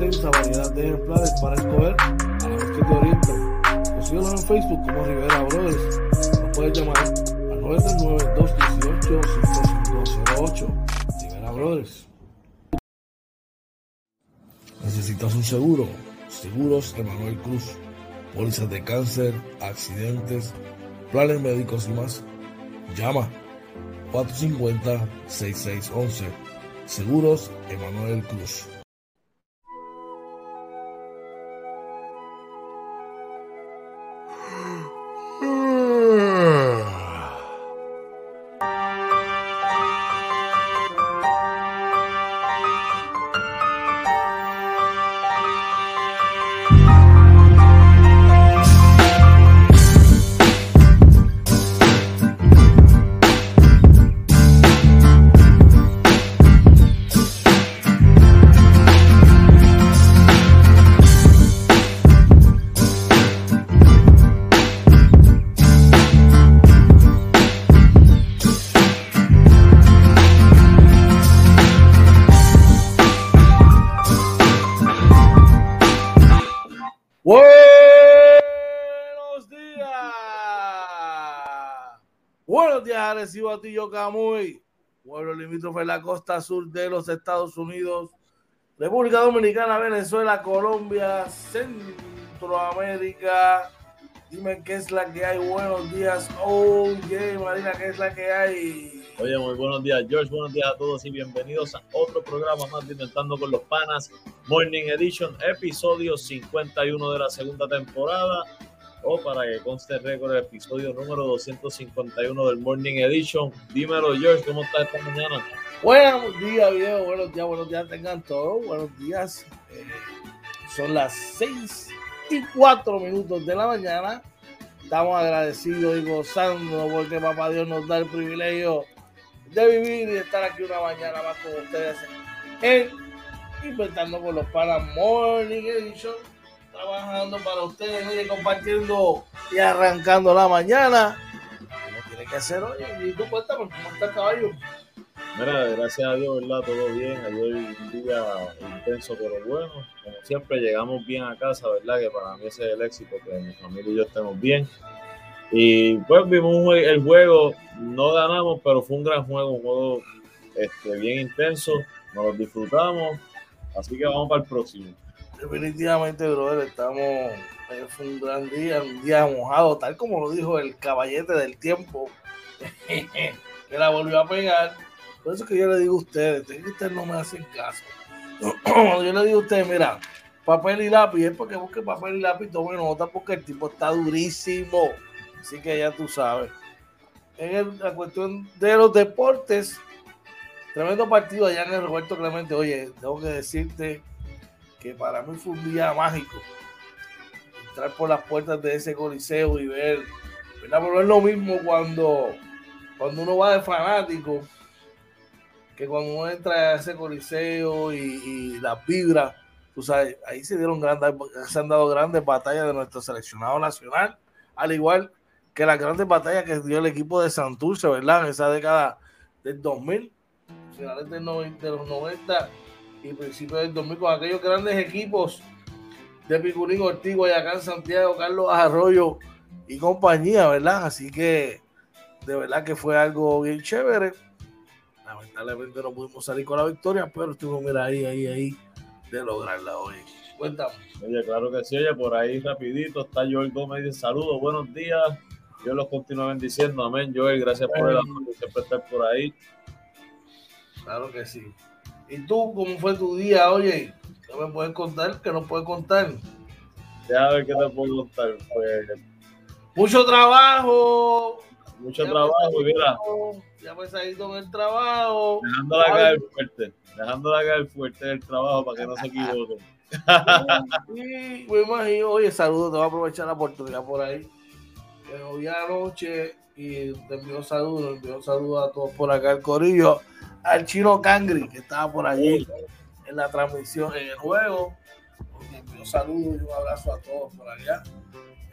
extensa variedad de ejemplares para escoger a la vez que te orientan. En Facebook como Rivera Brothers. Nos puedes llamar al 939-218-5508. Rivera Brothers. ¿Necesitas un seguro? Seguros Emanuel Cruz. Pólizas de cáncer, accidentes, planes médicos y más. Llama 450-6611. Seguros Emanuel Cruz. Recibo a Camuy, pueblo limítrofe en la costa sur de los Estados Unidos, República Dominicana, Venezuela, Colombia, Centroamérica. Dime qué es la que hay. Buenos días. Oye, Marina, qué es la que hay. Oye, muy buenos días, George. Buenos días a todos y bienvenidos a otro programa más de Inventando con los Panas, Morning Edition, episodio 51 de la segunda temporada. O para que conste el récord, el episodio número 251 del Morning Edition. Dímelo, George, ¿cómo estás esta mañana? Buenos días, viejo. Buenos días, buenos días, tengan todos. Buenos días. Eh, son las 6 y 4 minutos de la mañana. Estamos agradecidos y gozando porque Papá Dios nos da el privilegio de vivir y de estar aquí una mañana más con ustedes en Inventando con los Panas Morning Edition. Trabajando para ustedes, mire, compartiendo y arrancando la mañana. Como tiene que hacer hoy. Y tú cuéntame, ¿cómo está el caballo? Mira, gracias a Dios, ¿verdad? Todo bien. Ayer un día intenso, pero bueno. Como siempre, llegamos bien a casa, ¿verdad? Que para mí ese es el éxito, que mi familia y yo estemos bien. Y pues vimos el juego, no ganamos, pero fue un gran juego, un juego este, bien intenso, nos lo disfrutamos, así que vamos para el próximo. Definitivamente, brother, estamos. eh, Fue un gran día, un día mojado, tal como lo dijo el caballete del tiempo, que la volvió a pegar. Por eso que yo le digo a ustedes, es que ustedes no me hacen caso. Yo le digo a ustedes, mira, papel y lápiz, es porque busque papel y lápiz, tomen nota porque el tipo está durísimo. Así que ya tú sabes. En la cuestión de los deportes, tremendo partido allá en el Roberto Clemente. Oye, tengo que decirte que para mí fue un día mágico. Entrar por las puertas de ese coliseo y ver, ¿verdad? Pero es lo mismo cuando, cuando uno va de fanático que cuando uno entra a ese coliseo y, y las vibras, tú sabes, ahí se dieron grandes, se han dado grandes batallas de nuestro seleccionado nacional, al igual que las grandes batallas que dio el equipo de Santurce, ¿verdad? En esa década del 2000, finales del 90, de los 90 y principios del 2000 con aquellos grandes equipos de Piculín Ortiz, Guayacán, Santiago, Carlos Arroyo y compañía, ¿verdad? Así que de verdad que fue algo bien chévere. Lamentablemente no pudimos salir con la victoria, pero estuvimos, mira, ahí, ahí, ahí, de lograrla hoy. Cuéntame. Oye, claro que sí, oye, por ahí rapidito está Joel Gómez, dice saludos, buenos días, Dios los continúa bendiciendo, amén, Joel, gracias por el amor, siempre estar por ahí. Claro que sí. ¿Y tú cómo fue tu día, oye? ¿Qué me puedes contar? ¿Qué nos puedes contar? Déjame ver qué te puedo contar, pues Mucho trabajo. mucho Ya trabajo mira, Ya pesadito en el trabajo. dejándola caer fuerte, dejándola caer fuerte en el trabajo para que no se equivoquen. Y me imagino, oye, saludos, te voy a aprovechar la oportunidad por ahí. Lo vi anoche y te envío saludos, envío saludos a todos por acá, el corillo, al chino Cangri, que estaba por allí en la transmisión, en el juego. Le envío saludos y un abrazo a todos por allá.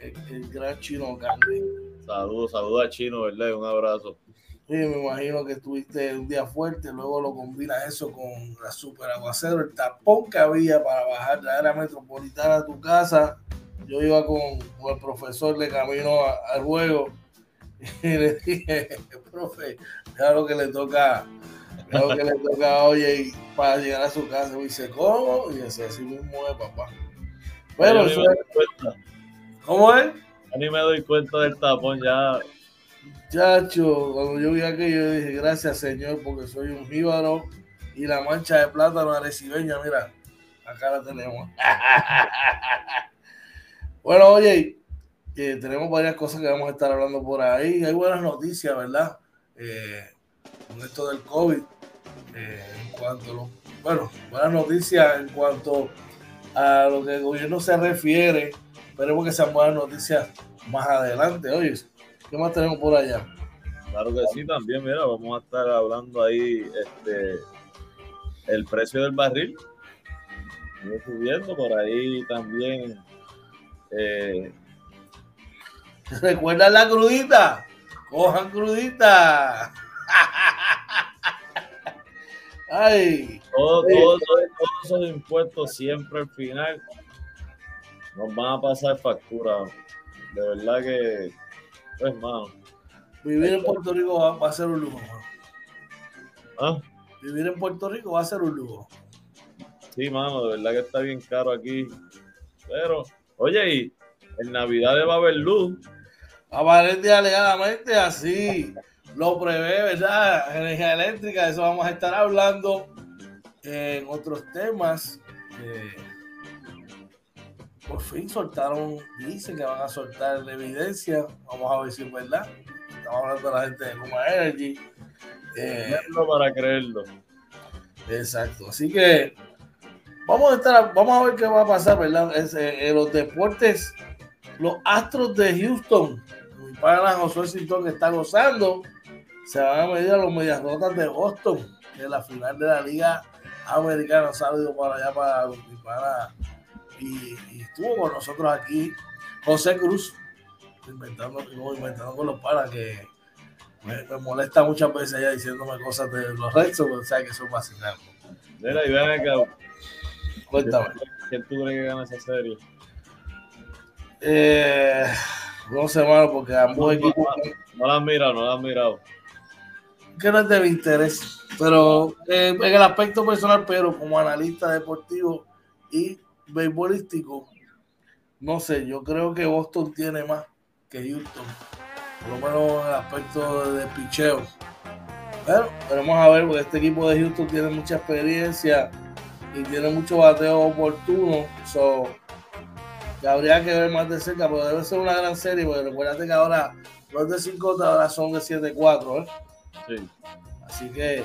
El, el gran chino Cangri. Saludos, saludos a Chino, ¿verdad? Un abrazo. me imagino que tuviste un día fuerte, luego lo combinas eso con la super aguacero, el tapón que había para bajar la era metropolitana a tu casa. Yo iba con, el profesor de camino al juego y le dije, profe, ya lo que le toca, lo que le toca hoy para llegar a su casa. Y dice, ¿cómo? Y dice, así mismo es, papá. Bueno, ¿cómo es? A mí me doy cuenta del tapón ya Chacho, cuando yo vi aquello, yo dije, gracias Señor, porque soy un jíbaro y la mancha de plátano arecibeña, mira, acá la tenemos. bueno, oye, tenemos varias cosas que vamos a estar hablando por ahí. Hay buenas noticias, ¿verdad? Eh, con esto del COVID. Eh, en cuanto a lo, bueno, buenas noticias en cuanto a lo que el gobierno se refiere. Esperemos que sean buenas noticias más adelante. Oye, ¿Qué más tenemos por allá? Claro que sí, también, mira, vamos a estar hablando ahí este el precio del barril. Sigue subiendo por ahí también. Eh, ¿Recuerdan la crudita? Cojan crudita. Ay. Todos, todos, esos impuestos siempre al final nos van a pasar factura. De verdad que pues, Vivir en Puerto Rico va, a ser un lujo, ¿Ah? Vivir en Puerto Rico va a ser un lujo. Sí, mano, de verdad que está bien caro aquí. Pero, oye, y en Navidad va a haber luz. Aparente alegadamente así lo prevé, ¿verdad? Energía eléctrica, de eso vamos a estar hablando en otros temas. Eh, por fin soltaron, dicen que van a soltar la evidencia. Vamos a ver si es verdad. Estamos hablando de la gente de Luma Energy. Eh, para creerlo. Exacto. Así que vamos a estar, vamos a ver qué va a pasar, ¿verdad? Eh, en los deportes, los Astros de Houston, mi pana Josué Sintón que está gozando, se van a medir a los medias rotas de Boston, en la final de la Liga Americana. Saludos para allá para pana y, estuvo con nosotros aquí José Cruz, inventando, inventando con los panas que me, molesta muchas veces allá diciéndome cosas de los Red o sea que son vacilados. Mira, y ven acá. Cuéntame. ¿Quién tú crees que gana esa serie? Eh, no sé, mano, porque ambos equipos. No, la han mirado, no la han mirado. Que no es de mi interés, pero eh, en el aspecto personal, pero como analista deportivo y beisbolístico, no sé, yo creo que Boston tiene más que Houston, por lo menos en el aspecto de picheo. Pero veremos a ver, porque este equipo de Houston tiene mucha experiencia y tiene mucho bateo oportuno. So, habría que ver más de cerca, pero debe ser una gran serie, porque recuerda que ahora los de 5 ahora son de 7-4, ¿eh? Sí. Así que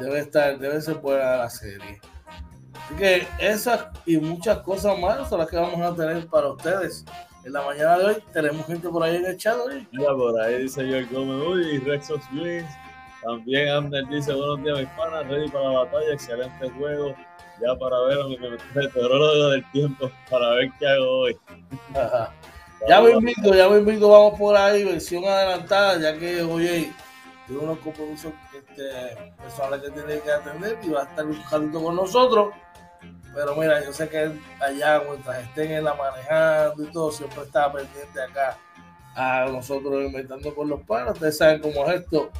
debe estar, debe ser buena la serie. Así que esas y muchas cosas más son las que vamos a tener para ustedes. En la mañana de hoy tenemos gente por ahí en el chat hoy. Mira, por ahí dice Joel Gómez, uy, Rexos Wings. También Amner dice, buenos días mis panas, ready para la batalla, excelente juego. Ya para ver a mi meteorólogo del tiempo, para ver qué hago hoy. Ya me invito, ya me invito, vamos por ahí, versión adelantada, ya que oye, tengo unos compromisos este, personales que tiene que atender y va a estar buscando con nosotros. Pero mira, yo sé que allá, mientras estén en la manejando y todo, siempre está pendiente acá a nosotros inventando con los panos. Ustedes saben cómo es esto.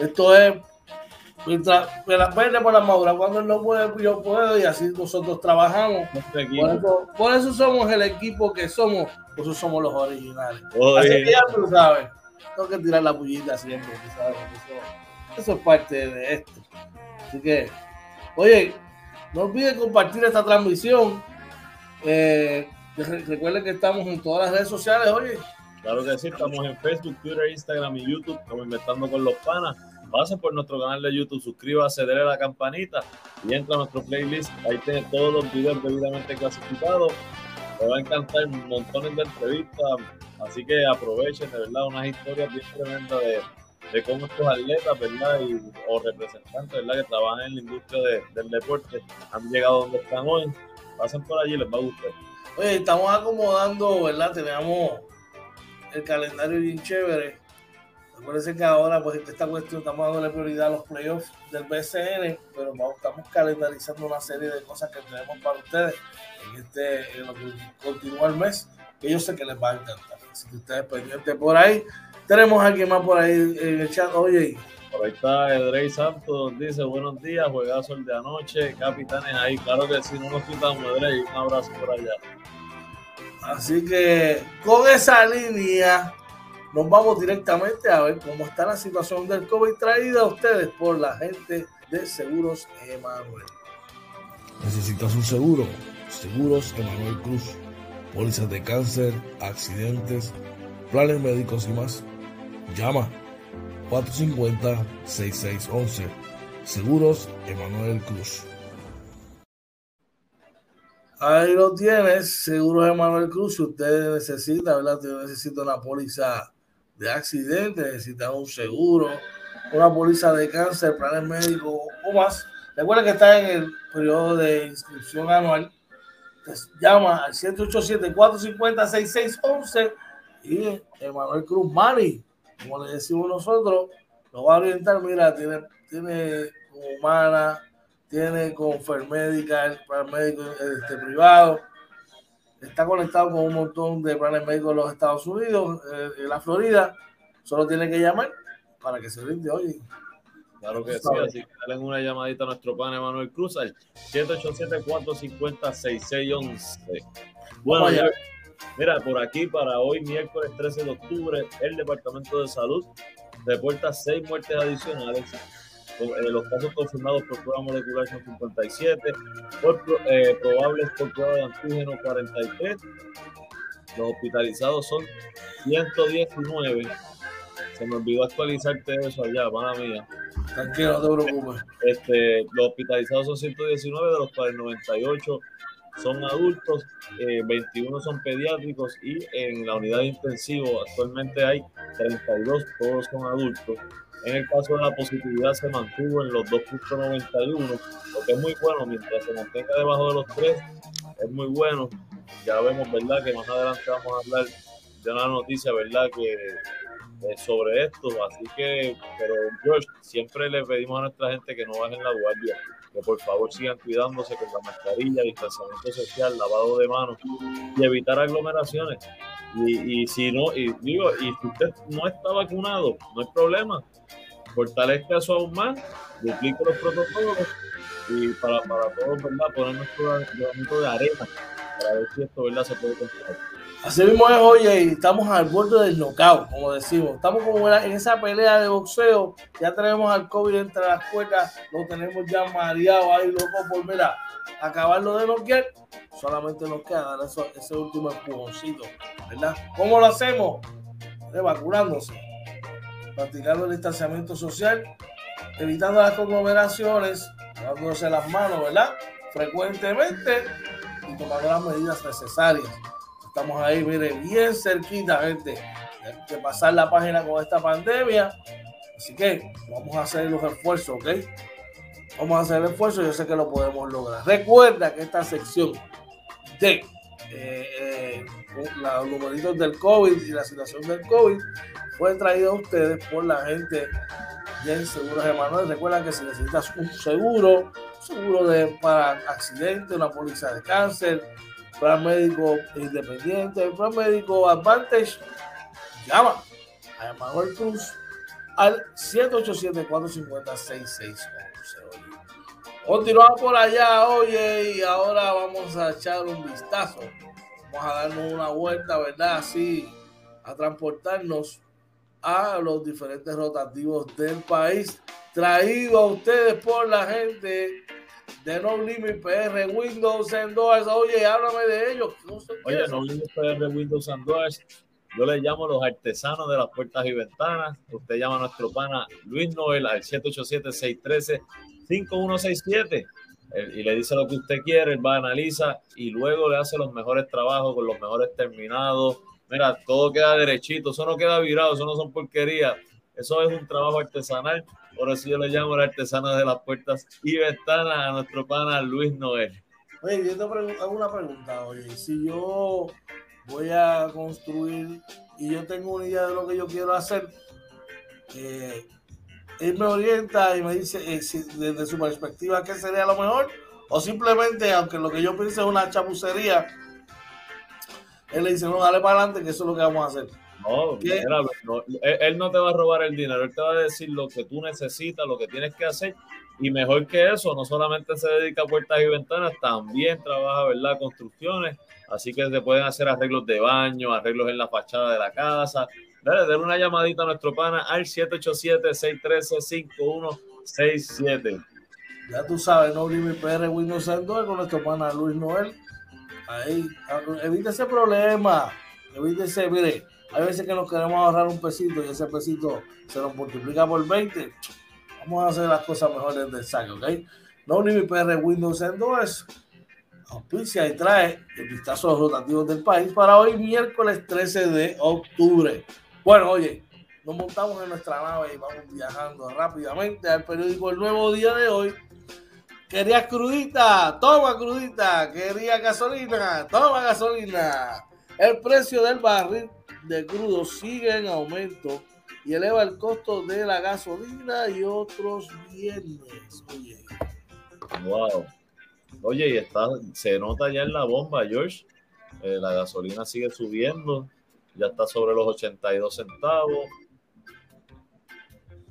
Esto es mientras me las vende por la madura. Cuando él no puede, yo puedo, y así nosotros trabajamos. Por eso, somos el equipo que somos, por eso somos los originales. Así que ya tú sabes, tengo que tirar la bullita siempre, sabes, eso, es parte de esto. Así que, oye, no olviden compartir esta transmisión. Eh, recuerden que estamos en todas las redes sociales, oye. Claro que sí, estamos en Facebook, Twitter, Instagram y YouTube, como Inventando con los Panas. Pasen por nuestro canal de YouTube, suscríbase, denle a la campanita y entra a nuestro playlist. Ahí tiene todos los videos debidamente clasificados. Me va a encantar montones de entrevistas, así que aprovechen, de verdad, unas historias bien tremendas de de cómo estos atletas, ¿verdad? Y, o representantes, ¿verdad? Que trabajan en la industria del deporte han llegado donde están hoy. Pasen por allí, les va a gustar. Oye, estamos acomodando, ¿verdad? Tenemos el calendario bien chévere. Acuérdense que ahora, pues, esta cuestión estamos dándole prioridad a los playoffs del BCN, pero estamos calendarizando una serie de cosas que tenemos para ustedes en este, en lo que continúa el mes, que yo sé que les va a encantar. Así que ustedes pendientes por ahí. Tenemos a alguien más por ahí en el chat. Oye, por ahí está Edrey Santos, dice buenos días, juegazo el de anoche, capitanes ahí, claro que sí, no nos quitamos Edrey, un abrazo por allá. Así que con esa línea nos vamos directamente a ver cómo está la situación del COVID traída a ustedes por la gente de Seguros Emanuel. ¿Necesitas un seguro? Seguros Emanuel Cruz. Pólizas de cáncer, accidentes, planes médicos y más. Llama 450-6611. Seguros Emanuel Cruz. Ahí lo tienes, Seguros Emanuel Cruz. Si usted necesita, ¿verdad? Usted necesita una póliza de accidente, necesita un seguro, una póliza de cáncer, planes médicos o más. Recuerda que está en el periodo de inscripción anual. Llama al 787-450-6611 y Emanuel Cruz Mani, como le decimos nosotros, lo va a orientar. Mira, tiene, tiene humana, tiene con Fermédica, el plan médico este, privado está conectado con un montón de planes médicos de los Estados Unidos, eh, en la Florida. Solo tiene que llamar para que se brinde hoy. Claro que sí, así que dale una llamadita a nuestro pan Emanuel Cruz al 787-450-6611. Bueno, mira, por aquí para hoy, miércoles 13 de octubre, el Departamento de Salud reporta seis muertes adicionales eh, los casos confirmados por prueba molecular son 57, por, eh, probables por prueba de antígeno 43, los hospitalizados son 119. Se me olvidó actualizarte eso allá, mala mía. Tranquilo, no te. Este, los hospitalizados son 119, de los cuales 98 son adultos, 21 eh, son pediátricos y en la unidad de intensivo actualmente hay 32, todos son adultos. En el caso de la positividad se mantuvo en los 2.91, lo que es muy bueno, mientras se mantenga debajo de los 3, es muy bueno. Ya vemos, ¿verdad? Que más adelante vamos a hablar de una noticia, ¿verdad? Que eh, sobre esto, así que, pero George, siempre le pedimos a nuestra gente que no bajen la guardia, que por favor sigan cuidándose con la mascarilla, distanciamiento social, lavado de manos y evitar aglomeraciones. Y, y si no, y digo, y si usted no está vacunado, no hay problema fortalezca eso aún más, duplique los protocolos y para, para todos, ¿verdad? Poner nuestro granito de arena para ver si esto, ¿verdad? Se puede controlar. Así mismo es, oye, y estamos al borde del knockout, como decimos. Estamos como en esa pelea de boxeo. Ya tenemos al COVID entre las cuerdas, lo tenemos ya mareado ahí, loco, por mira, acabarlo de noquear. Solamente nos queda dar ese último empujoncito, ¿verdad? ¿Cómo lo hacemos? vacunándose practicando el distanciamiento social, evitando las conglomeraciones, lavándose las manos, ¿verdad? Frecuentemente y tomando las medidas necesarias. Estamos ahí, mire, bien cerquita, gente, de pasar la página con esta pandemia. Así que vamos a hacer los esfuerzos, ¿ok? Vamos a hacer el esfuerzo, yo sé que lo podemos lograr. Recuerda que esta sección de eh, eh, los numeritos del COVID y la situación del COVID fue traído a ustedes por la gente de Seguros Emanuel. Recuerda que si necesitas un seguro, seguro de, para accidente, una póliza de cáncer, plan médico independiente, plan médico Advantage, llama a Emanuel Cruz al 787-450-6611. Continuamos por allá, oye, y ahora vamos a echar un vistazo. Vamos a darnos una vuelta, ¿verdad? Así, a transportarnos a los diferentes rotativos del país, traído a ustedes por la gente de No Limit PR Windows and Doors. Oye, háblame de ellos. Oye, No Limit PR Windows and Doors. Yo le llamo los artesanos de las puertas y ventanas. Usted llama a nuestro pana Luis Noel al 787-613-5167 y le dice lo que usted quiere, él va a analizar y luego le hace los mejores trabajos con los mejores terminados, Mira, todo queda derechito, eso no queda virado, eso no son porquerías. Eso es un trabajo artesanal. Por eso yo le llamo el artesano de las puertas y ventanas a nuestro pana Luis Noel. Oye, yo te hago una pregunta, oye. Si yo voy a construir y yo tengo una idea de lo que yo quiero hacer, eh, él me orienta y me dice eh, desde su perspectiva qué sería lo mejor, o simplemente, aunque lo que yo pienso es una chapucería, él le dice, no, dale para adelante, que eso es lo que vamos a hacer. No, él, no te va a robar el dinero, él te va a decir lo que tú necesitas, lo que tienes que hacer. Y mejor que eso, no solamente se dedica a puertas y ventanas, también trabaja, ¿verdad? Construcciones. Así que se pueden hacer arreglos de baño, arreglos en la fachada de la casa. Dale, dale una llamadita a nuestro pana al 787-613-5167. Ya tú sabes, no mi PR Windows Android con nuestro pana Luis Noel. Ahí, evite ese problema. Evite ese, mire, hay veces que nos queremos ahorrar un pesito y ese pesito se nos multiplica por 20. Vamos a hacer las cosas mejores del saque, ¿ok? No mi PR Windows Endorse auspicia y trae el vistazo a los rotativos del país para hoy, miércoles 13 de octubre. Bueno, oye, nos montamos en nuestra nave y vamos viajando rápidamente al periódico El Nuevo Día de hoy. ¿Querías crudita? Toma crudita. ¿Querías gasolina? Toma gasolina. El precio del barril de crudo sigue en aumento y eleva el costo de la gasolina y otros bienes. Oye. Wow. Oye, y está, se nota ya en la bomba, George. Eh, la gasolina sigue subiendo, ya está sobre los 82 centavos.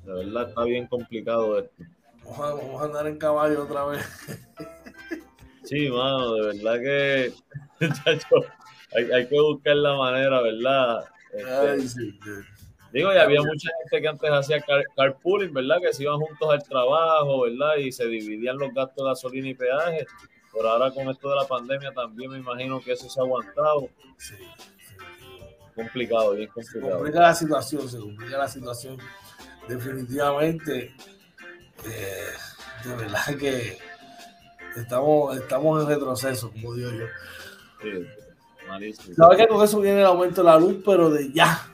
De verdad está bien complicado esto. Vamos a, andar en caballo otra vez. Sí, mano, de verdad que hay, que buscar la manera, ¿verdad? Este, digo, y había mucha gente que antes hacía carpooling, ¿verdad? Que se iban juntos al trabajo, ¿verdad? Y se dividían los gastos de gasolina y peaje. Por ahora con esto de la pandemia también me imagino que eso se ha aguantado. Sí, Complicado, bien complicado. Se complica la situación, se complica la situación. Definitivamente, eh, de verdad que estamos, estamos en retroceso, como digo yo. Sí. Sabes que con eso viene el aumento de la luz, pero de ya.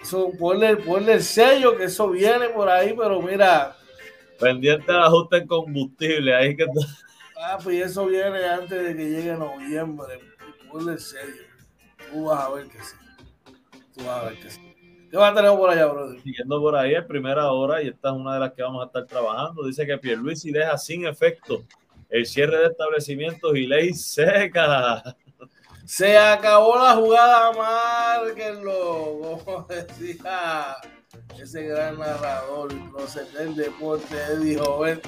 Eso, ponle, el sello que eso viene por ahí, pero mira. Pendiente de ajuste en combustible, ahí que. Ah, pues eso viene antes de que llegue noviembre. Ponle el sello. Tú vas a ver que sí. Tú vas a ver que sí. ¿Qué va a tener por allá, brother? Siguiendo por ahí, en primera hora, y esta es una de las que vamos a estar trabajando. Dice que Pierluisi deja sin efecto el cierre de establecimientos y ley seca. Se acabó la jugada, márquenlo. Como decía ese gran narrador y prócer del deporte, Eddie Joven.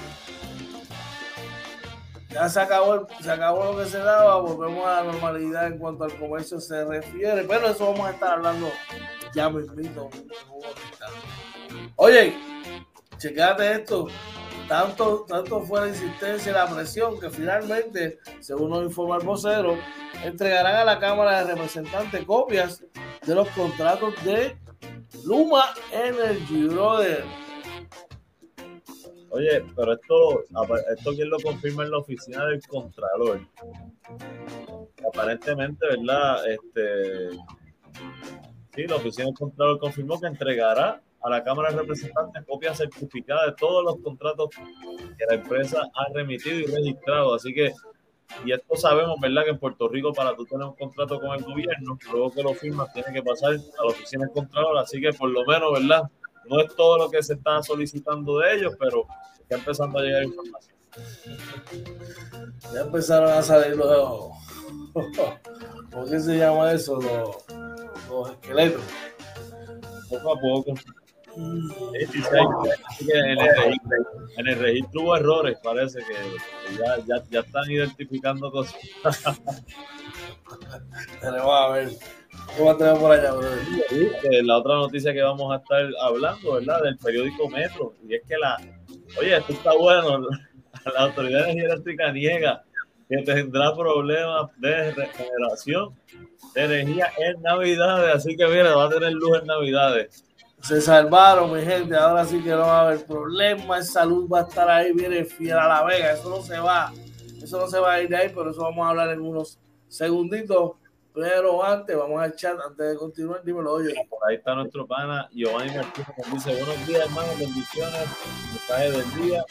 Ya se acabó, se acabó lo que se daba, volvemos a la normalidad en cuanto al comercio se refiere, pero eso vamos a estar hablando ya mismito. Oye, checate esto tanto, tanto fue la insistencia y la presión que finalmente, según nos informa el vocero, entregarán a la Cámara de Representantes copias de los contratos de Luma Energy, brother. Oye, pero esto, esto quién lo confirma en la oficina del Contralor. Aparentemente, ¿verdad? Este, sí, la oficina del Contralor confirmó que entregará a la Cámara de Representantes copia certificada de todos los contratos que la empresa ha remitido y registrado. Así que, y esto sabemos, ¿verdad? Que en Puerto Rico, para tú tener un contrato con el gobierno, luego que lo firmas, tiene que pasar a la oficina del Contralor. Así que, por lo menos, ¿verdad? No es todo lo que se está solicitando de ellos, pero está empezando a llegar información. Ya empezaron a salir los. ¿Cómo que se llama eso? Los, los esqueletos. Poco a poco en, el registro, hubo errores, parece que ya, ya, ya están identificando cosas. Tenemos a ver. ¿Cómo tenemos por allá, La otra noticia que vamos a estar hablando, ¿verdad? Del periódico Metro. Y es que la. Oye, esto está bueno. La Autoridad de Energía Eléctrica niega que tendrá problemas de regeneración de energía en Navidades. Así que, mira, va a tener luz en Navidades se salvaron, mi gente. Ahora sí que no va a haber problema. El salud va a estar ahí, viene fiel a la vega. Eso no se va. Eso no se va a ir de ahí, pero eso vamos a hablar en unos segunditos. Pero antes, vamos al chat, antes de continuar, dímelo, oye. Por ahí está nuestro pana Giovanni Martínez, que dice, buenos días, hermanos, bendiciones, mensaje del día.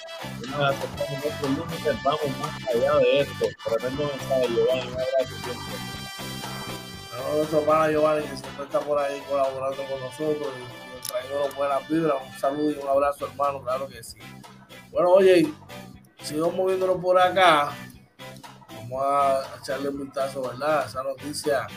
Una vez aceptamos nuestros límites, vamos más allá de esto. Tremendo mensaje, Giovanni, un abrazo siempre. nuestro pana Giovanni, que siempre está por ahí colaborando con nosotros buenas vibras. Un saludo y un abrazo, hermano, claro que sí. Bueno, oye, sigo moviéndonos por acá. Vamos a echarle un vistazo, ¿verdad? Esa noticia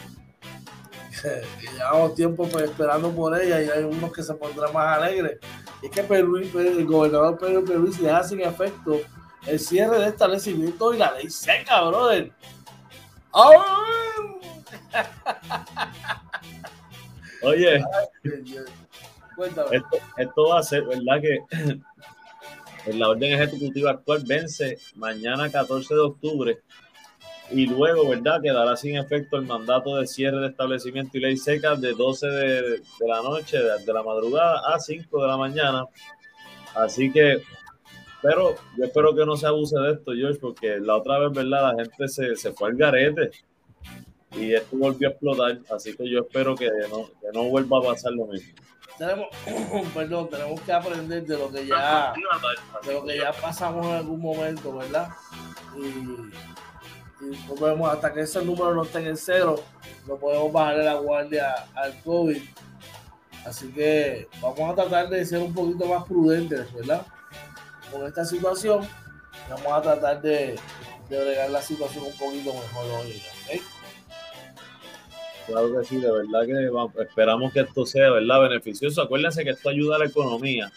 que llevamos tiempo pues, esperando por ella y hay unos que se pondrán más alegres. es que el gobernador Pedro Luis le hace sin efecto el cierre de establecimiento y la ley seca, brother. Oye, esto, va a ser, ¿verdad? Que la orden ejecutiva actual vence mañana 14 de octubre y luego, ¿verdad? Quedará sin efecto el mandato de cierre de establecimiento y ley seca de 12 de, la noche, de, la madrugada a 5 de la mañana. Así que, pero yo espero que no se abuse de esto, George, porque la otra vez, ¿verdad? La gente se, se fue al garete y esto volvió a explotar. Así que yo espero que no, que no vuelva a pasar lo mismo. Tenemos, perdón, tenemos que aprender de lo que ya, de lo que ya pasamos en algún momento, ¿verdad? Y y podemos, hasta que ese número no esté en cero, no podemos bajarle la guardia al COVID. Así que vamos a tratar de ser un poquito más prudentes, ¿verdad? Con esta situación, vamos a tratar de, de bregar la situación un poquito mejor hoy, Claro que sí, de verdad que esperamos que esto sea, ¿verdad? Beneficioso. Acuérdense que esto ayuda a la economía.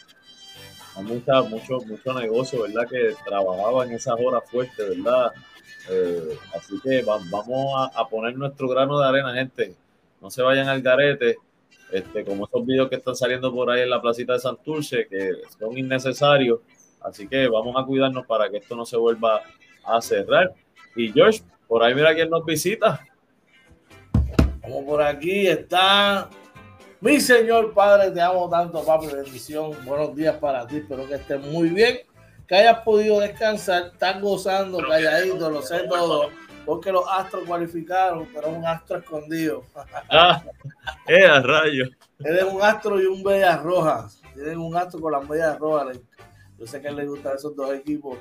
Hay mucha, mucho, mucho negocio, ¿verdad? Que trabajaba en esas horas fuertes, ¿verdad? Eh, así que vamos a, poner nuestro grano de arena, gente. No se vayan al garete, este, como esos videos que están saliendo por ahí en la placita de Santurce, que son innecesarios. Así que vamos a cuidarnos para que esto no se vuelva a cerrar. Y George, por ahí mira quién nos visita. Como por aquí está mi señor padre, te amo tanto, papi, bendición. Buenos días para ti, espero que estés muy bien que hayas podido descansar, estás gozando, calladito, lo sé todo, porque los astros cualificaron, pero es un astro escondido. Ah, era rayo. Eres un astro y un bellas rojas. Tienes un astro con las bellas rojas. Yo sé que a él le gustan esos dos equipos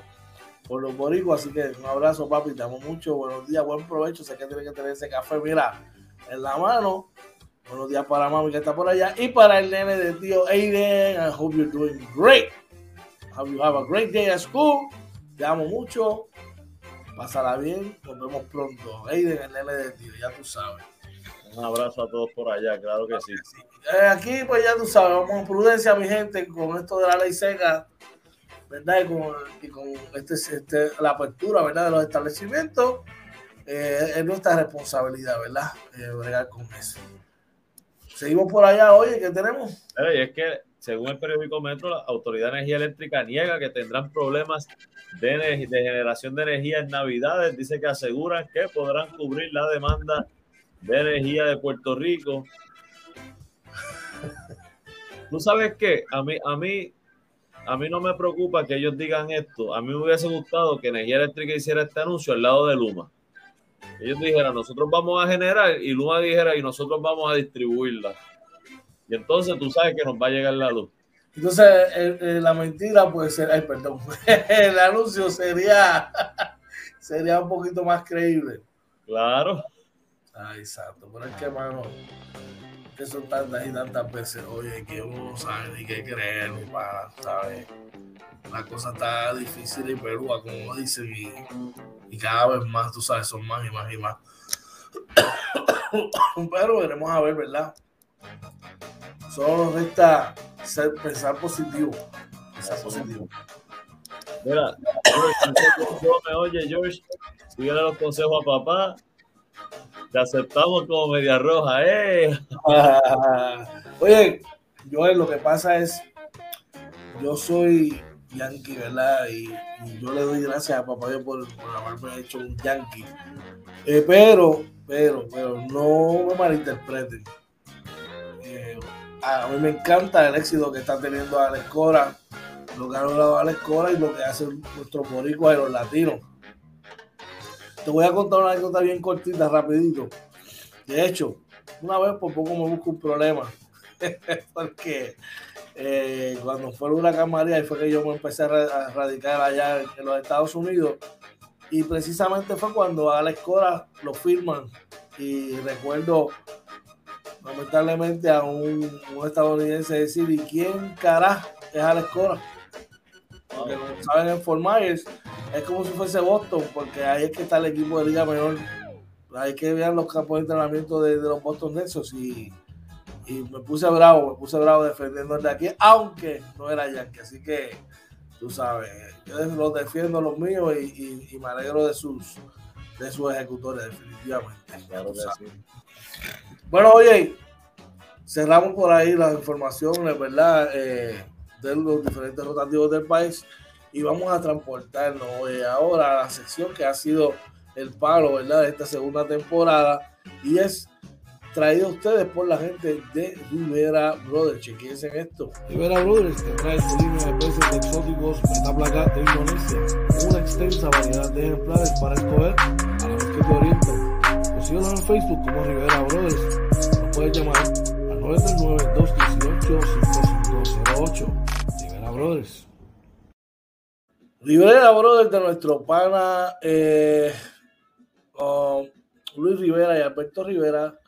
por los boricuas, así que un abrazo, papi, te amo mucho. Buenos días, buen provecho. Sé que tienes que tener ese café, mira, en la mano. Buenos días para mami que está por allá y para el nene de tío Aiden. I hope you're doing great. Have you have a great day at school. Te amo mucho. Pásala bien. Nos vemos pronto. Aiden, el nene de tío, ya tú sabes. Un abrazo a todos por allá, claro que sí. Eh, aquí, pues ya tú sabes, vamos en prudencia, mi gente, con esto de la ley seca, ¿verdad? Y con, este, este, la apertura, ¿verdad? De los establecimientos. Eh, es nuestra responsabilidad, ¿verdad? Eh, bregar con eso. Seguimos por allá, oye, ¿qué tenemos? Y es que según el periódico Metro, la Autoridad de Energía Eléctrica niega que tendrán problemas de, generación de energía en Navidades. Dice que aseguran que podrán cubrir la demanda de energía de Puerto Rico. ¿Tú sabes qué? A mí, a mí, a mí no me preocupa que ellos digan esto. A mí me hubiese gustado que Energía Eléctrica hiciera este anuncio al lado de Luma. Ellos dijeran, nosotros vamos a generar y Luma dijera, y nosotros vamos a distribuirla. Y entonces tú sabes que nos va a llegar la luz. Entonces, eh, eh, la mentira puede ser, ay, perdón, el anuncio sería, sería un poquito más creíble. Claro. Ay, exacto, pero es que, mano, que son tantas y tantas veces, oye, que uno no sabe ni qué creer, para, ¿sabes? La cosa está difícil en Perú, como dicen, y, y cada vez más, tú sabes, son más y más y más. pero veremos a ver, ¿verdad? Solo nos resta ser, pensar positivo. Pensar positivo. Mira, yo me oye, George, síguele los consejos a papá. Te aceptamos como media roja, ¿eh? oye, yo lo que pasa es, yo soy yankee, ¿verdad? Y, yo le doy gracias a papá por, por haberme hecho un yankee. Eh, pero, pero, pero, no me malinterpreten a mí me encanta el éxito que está teniendo Alex Cora, lo que ha logrado Alex Cora y lo que hace nuestro boricuas y los latinos. Te voy a contar una anécdota bien cortita, rapidito. De hecho, una vez por poco me busco un problema. Porque eh, cuando fue el huracán María, y fue que yo me empecé a radicar allá en los Estados Unidos. Y precisamente fue cuando Alex Cora lo firman. Y recuerdo lamentablemente a un, estadounidense decir, ¿y quién carajo es Alex Cora? Porque no saben en Fort Myers, es como si fuese Boston, porque ahí es que está el equipo de Liga Menor. Hay que ver los campos de entrenamiento de, los Boston Nexus y, y, me puse bravo, me puse bravo defendiendo el de aquí, aunque no era Yankee. Así que, tú sabes, yo los defiendo los míos y, y, me alegro de sus, de sus ejecutores, definitivamente. Claro que sí. Bueno, oye, cerramos por ahí las informaciones, ¿verdad? Eh, de los diferentes rotativos del país y vamos a transportarnos ahora a la sección que ha sido el palo, ¿verdad? De esta segunda temporada y es traído a ustedes por la gente de Rivera Brothers. Chequense en esto. Rivera Brothers te trae su línea de peces exóticos placa de Indonesia, una extensa variedad de ejemplares para escoger a la vez que te orientan Síguenos en Facebook como Rivera Brothers. Nos puedes llamar al 939-218-5508. Rivera Brothers. Rivera Brothers de nuestro pana eh, Luis Rivera y Alberto Rivera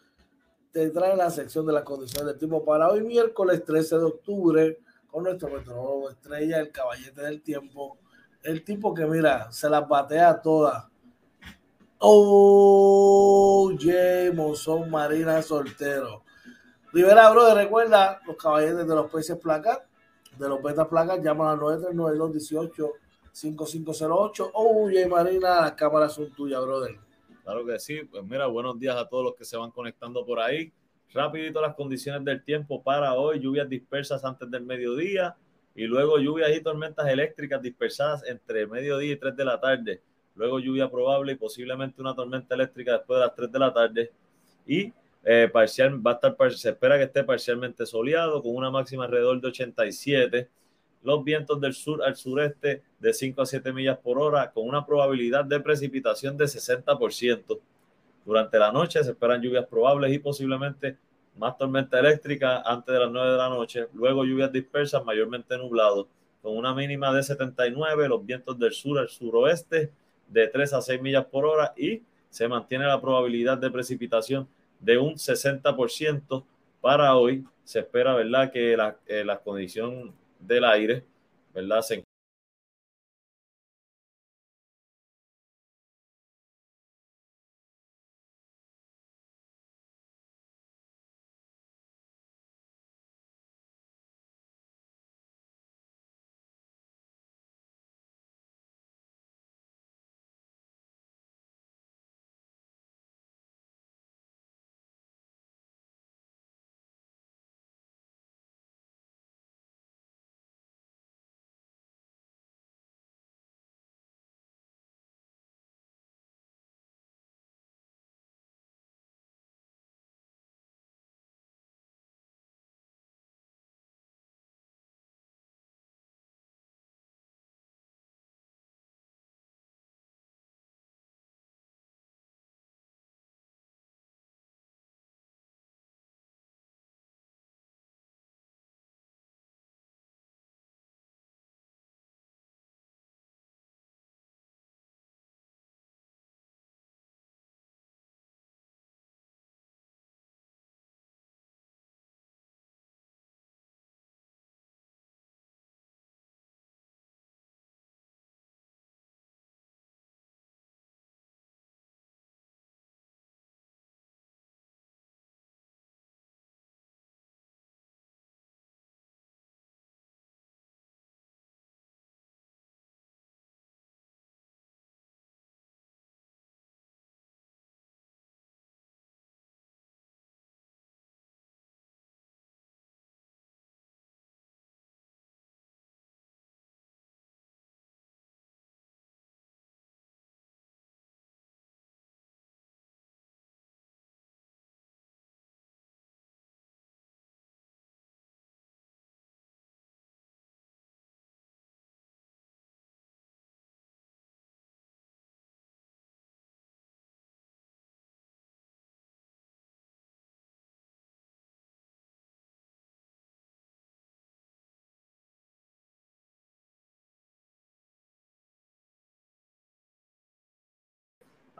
te traen la sección de las condiciones del tiempo para hoy miércoles 13 de octubre con nuestro meteorólogo estrella, el caballete del tiempo, el tipo que mira, se las batea todas Oye, Monzón Marina Soltero. Rivera, brother, recuerda los caballeros de los peces placas, de los betas placas, llaman al 939-218-5508. Oye, Marina, las cámaras son tuyas, brother. Claro que sí. Pues mira, buenos días a todos los que se van conectando por ahí. Rapidito las condiciones del tiempo para hoy. Lluvias dispersas antes del mediodía y luego lluvias y tormentas eléctricas dispersadas entre mediodía y 3 de la tarde luego lluvia probable y posiblemente una tormenta eléctrica después de las 3 de la tarde. Y eh, parcial, va a estar, se espera que esté parcialmente soleado con una máxima alrededor de 87. Los vientos del sur al sureste de 5 a 7 millas por hora con una probabilidad de precipitación de 60%. Durante la noche se esperan lluvias probables y posiblemente más tormenta eléctrica antes de las 9 de la noche. Luego lluvias dispersas mayormente nublados con una mínima de 79. Los vientos del sur al suroeste de 3 a 6 millas por hora y se mantiene la probabilidad de precipitación de un 60% para hoy. Se espera, ¿verdad?, que la, eh, la condición del aire, ¿verdad?,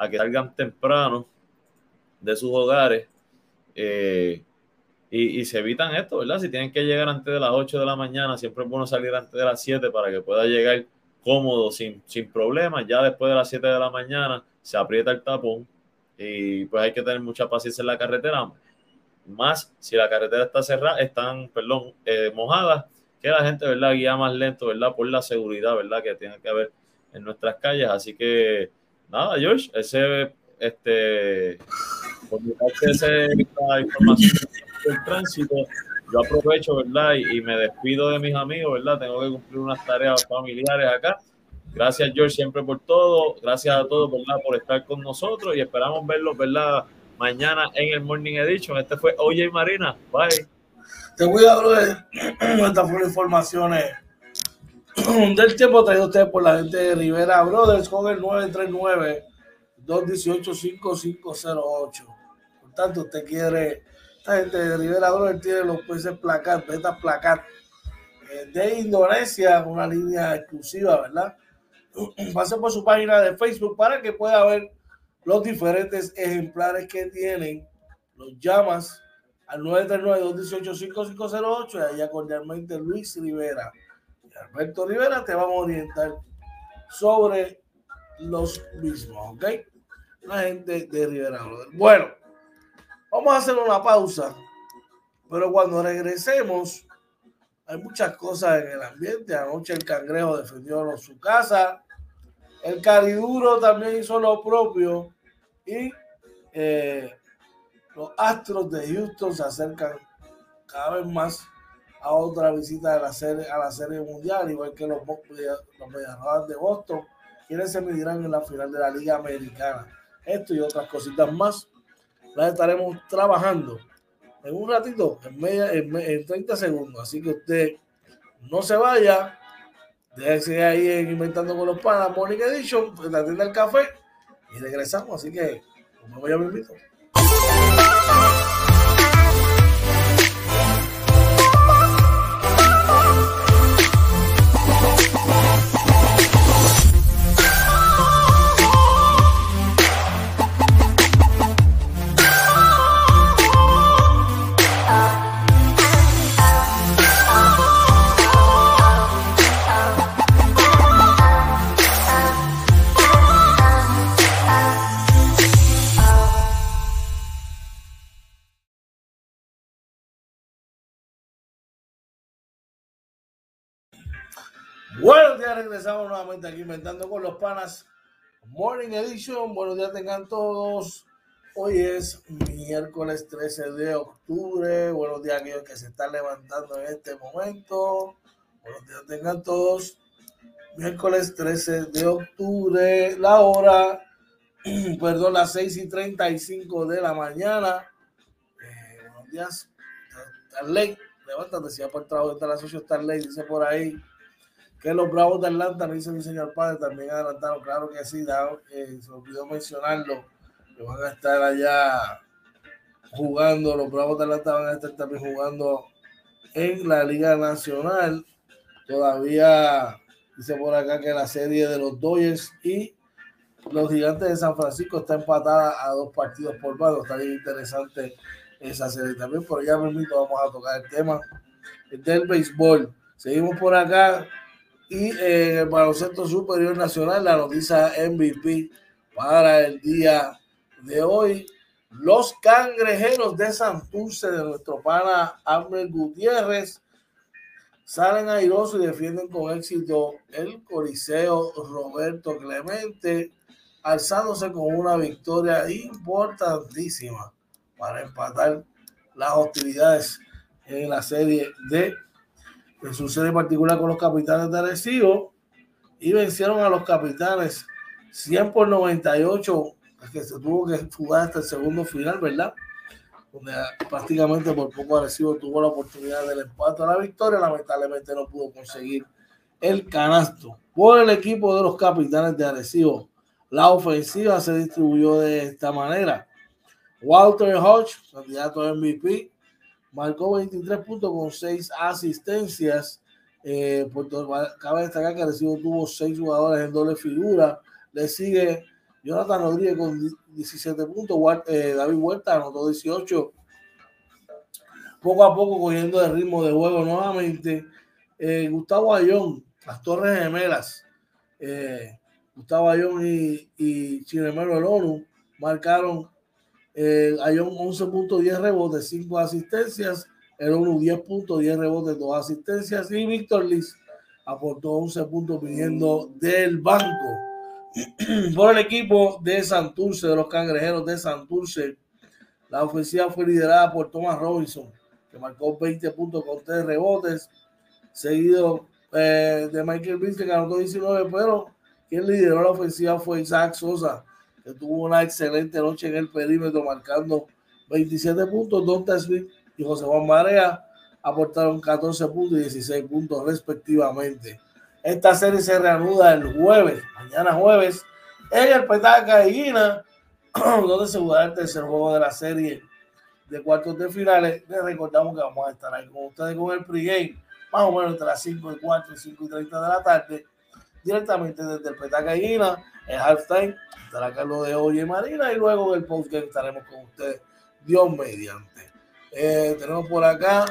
a que salgan temprano de sus hogares, eh, y, se evitan esto, ¿verdad? Si tienen que llegar antes de las 8 de la mañana, siempre es bueno salir antes de las 7 para que pueda llegar cómodo, sin, sin problemas. Ya después de las 7 de la mañana se aprieta el tapón y pues hay que tener mucha paciencia en la carretera. Más si la carretera está cerrada, están, perdón, eh, mojadas, que la gente, ¿verdad? Guía más lento, ¿verdad? Por la seguridad, ¿verdad? Que tiene que haber en nuestras calles. Así que, nada, George, ese, este, por mi parte, esa información del tránsito. Yo aprovecho, ¿verdad? Y, me despido de mis amigos, ¿verdad? Tengo que cumplir unas tareas familiares acá. Gracias, George, siempre por todo. Gracias a todos, ¿verdad? Por estar con nosotros y esperamos verlos, ¿verdad? Mañana en el Morning Edition. Este fue Oye Marina. Bye. Te cuida, brother. Estas fueron informaciones del tiempo traído usted por la gente de Rivera Brothers con el 939 218 5508. Por tanto, usted quiere esta gente de Rivera Brothers tiene los peces placar, betas placar eh, de Indonesia, una línea exclusiva, ¿verdad? Pase por su página de Facebook para que pueda ver los diferentes ejemplares que tienen. Los llamas al 939-218-5508 y allá cordialmente Luis Rivera Alberto Rivera te vamos a orientar sobre los mismos, ¿ok? La gente de Rivera. Bueno. Vamos a hacer una pausa, pero cuando regresemos, hay muchas cosas en el ambiente. Anoche el cangrejo defendió su casa, el cariduro también hizo lo propio y eh, los Astros de Houston se acercan cada vez más a otra visita de la serie, a la serie mundial, igual que los, los de Boston, quienes se medirán en la final de la Liga Americana. Esto y otras cositas más la estaremos trabajando en un ratito, en, media, en, 30 segundos. Así que usted no se vaya, déjese ahí en Inventando con los Panas, Morning Edition, pues, la tienda del café y regresamos. Así que, como voy a invito. Buenos días, regresamos nuevamente aquí inventando con los panas. Morning Edition, buenos días tengan todos. Hoy es miércoles 13 de octubre. Buenos días a aquellos que se están levantando en este momento. Buenos días tengan todos. Miércoles 13 de octubre, la hora, perdón, las 6 y 35 de la mañana. Eh, buenos días, Starley. Levántate, si va por el trabajo de la asociación Starley, dice por ahí que los Bravos de Atlanta, me dice mi señor padre, también adelantaron, claro que sí, eh, se olvidó mencionarlo, que van a estar allá jugando, los Bravos de Atlanta van a estar también jugando en la Liga Nacional. Todavía dice por acá que la serie de los Dodgers y los Gigantes de San Francisco está empatada a dos partidos por mano. Está bien interesante esa serie también, pero ya mismo vamos a tocar el tema del béisbol. Seguimos por acá y en el baloncesto superior nacional, la noticia MVP para el día de hoy. Los cangrejeros de Santurce de nuestro pana Amber Gutiérrez salen airosos y defienden con éxito el Coliseo Roberto Clemente, alzándose con una victoria importantísima para empatar las hostilidades en la serie de en su serie particular con los capitanes de Arecibo y vencieron a los capitanes 100 por 98, que se tuvo que jugar hasta el segundo final, ¿verdad? Donde prácticamente por poco Arecibo tuvo la oportunidad del empate a la victoria, lamentablemente no pudo conseguir el canasto. Por el equipo de los capitanes de Arecibo, la ofensiva se distribuyó de esta manera. Walter Hodge, candidato a MVP, marcó 23 puntos con 6 asistencias. Eh, cabe destacar que Recibo tuvo 6 jugadores en doble figura. Le sigue Jonathan Rodríguez con 17 puntos. Eh, David Huerta anotó 18. poco a poco cogiendo el ritmo de juego nuevamente. Eh, Gustavo Ayón, las Torres Gemelas, Gustavo Ayón y, y Chinemelo el ONU marcaron eh, Ayón 11.10 rebotes, 5 asistencias, el ONU 10 puntos, 10 rebotes, 2 asistencias y Víctor Liz aportó 11 puntos viniendo del banco. Por el equipo de Santurce, de los cangrejeros de Santurce, la ofensiva fue liderada por Thomas Robinson, que marcó 20 puntos con 3 rebotes, seguido eh, de Michael Vince, que anotó 19, pero quien lideró la ofensiva fue Isaac Sosa, que tuvo una excelente noche en el perímetro, marcando 27 puntos. Don Smith y José Juan Marea aportaron 14 puntos y 16 puntos respectivamente. Esta serie se reanuda el jueves, mañana jueves, en el Petaca de Guina, donde se jugará el tercer juego de la serie de cuartos de finales. Les recordamos que vamos a estar ahí con ustedes con el pregame, más o menos entre las 5 y 4 y 5 y 30 de la tarde, directamente desde el Petaca Guina, el halftime, estará Carlos de Oye Marina y luego en el postgame estaremos con ustedes, Dios mediante. Eh, tenemos por acá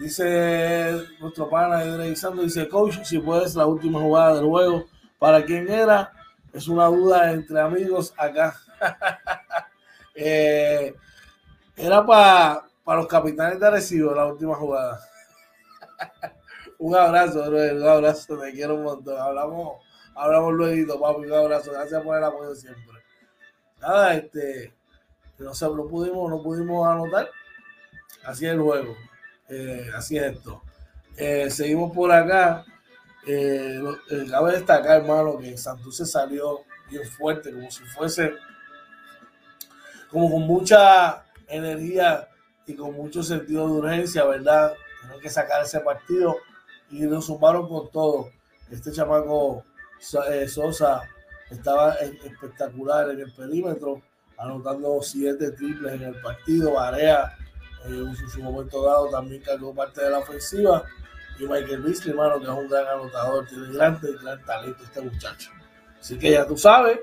Dice nuestro pana revisando, dice coach, si puedes la última jugada del juego, ¿para quién era? Es una duda entre amigos acá. Eh, era para, para los capitanes de Arecibo la última jugada. un abrazo, un abrazo, te quiero un montón. Hablamos, hablamos luego, papi, un abrazo. Gracias por el apoyo siempre. Nada, este, no sé, no pudimos, no pudimos anotar. Así es el juego. Eh, así es esto. Eh, seguimos por acá. Eh, cabe destacar, hermano, que Santurce salió bien fuerte, como si fuese, como con mucha energía y con mucho sentido de urgencia, ¿verdad? Tienen que sacar ese partido y nos sumaron con todo. Este chamaco Sosa estaba espectacular en el perímetro, anotando siete triples en el partido. Varea en su momento dado también cargó parte de la ofensiva. Y Michael Beasley, hermano, que es un gran anotador, tiene gran, gran talento este muchacho. Así que ya tú sabes.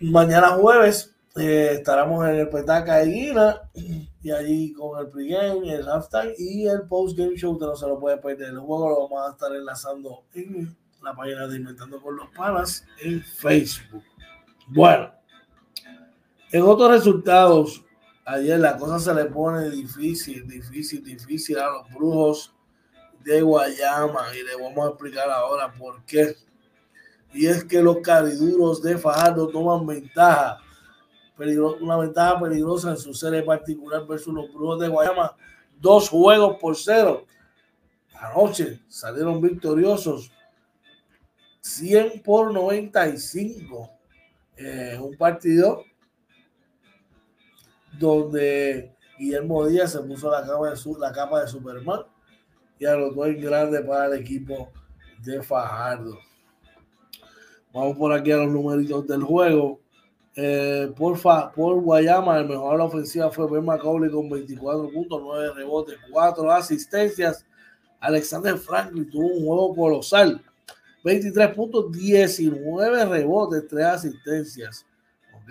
Mañana jueves eh, estaremos en el Petaca de Guina y allí con el pregame, el halftime y el postgame show. Usted no se lo puede perder. El juego lo vamos a estar enlazando en la página de Inventando con los Panas en Facebook. Bueno, en otros resultados ayer la cosa se le pone difícil, difícil, difícil a los brujos de Guayama y le vamos a explicar ahora por qué. Y es que los cariduros de Fajardo toman ventaja, una ventaja peligrosa en su serie particular versus los brujos de Guayama. Dos juegos por cero. Anoche salieron victoriosos 100 por 95. Eh, un partido donde Guillermo Díaz se puso la capa de, su, la capa de Superman y anotó en grande para el equipo de Fajardo. Vamos por aquí a los numeritos del juego. Eh, por, por Guayama, el mejor de la ofensiva fue Ben McCauley con 24 puntos, 9 rebotes, 4 asistencias. Alexander Franklin tuvo un juego colosal. 23 puntos, 19 rebotes, 3 asistencias. ¿Ok?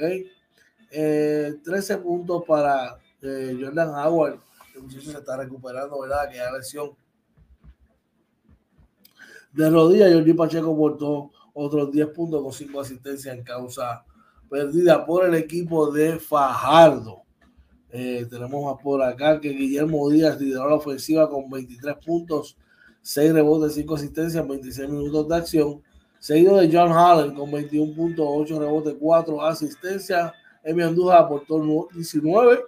13 eh, puntos para eh, Jordan Howard. El muchacho se está recuperando, ¿verdad? Que ya lesión de rodilla. Jordi Pacheco portó otros 10 puntos con 5 asistencias en causa perdida por el equipo de Fajardo. Eh, tenemos por acá que Guillermo Díaz lideró la ofensiva con 23 puntos, 6 rebotes, 5 asistencias, 26 minutos de acción. Seguido de John Allen con 21 puntos, 8 rebotes, 4 asistencias. Emi Andújar aportó 19.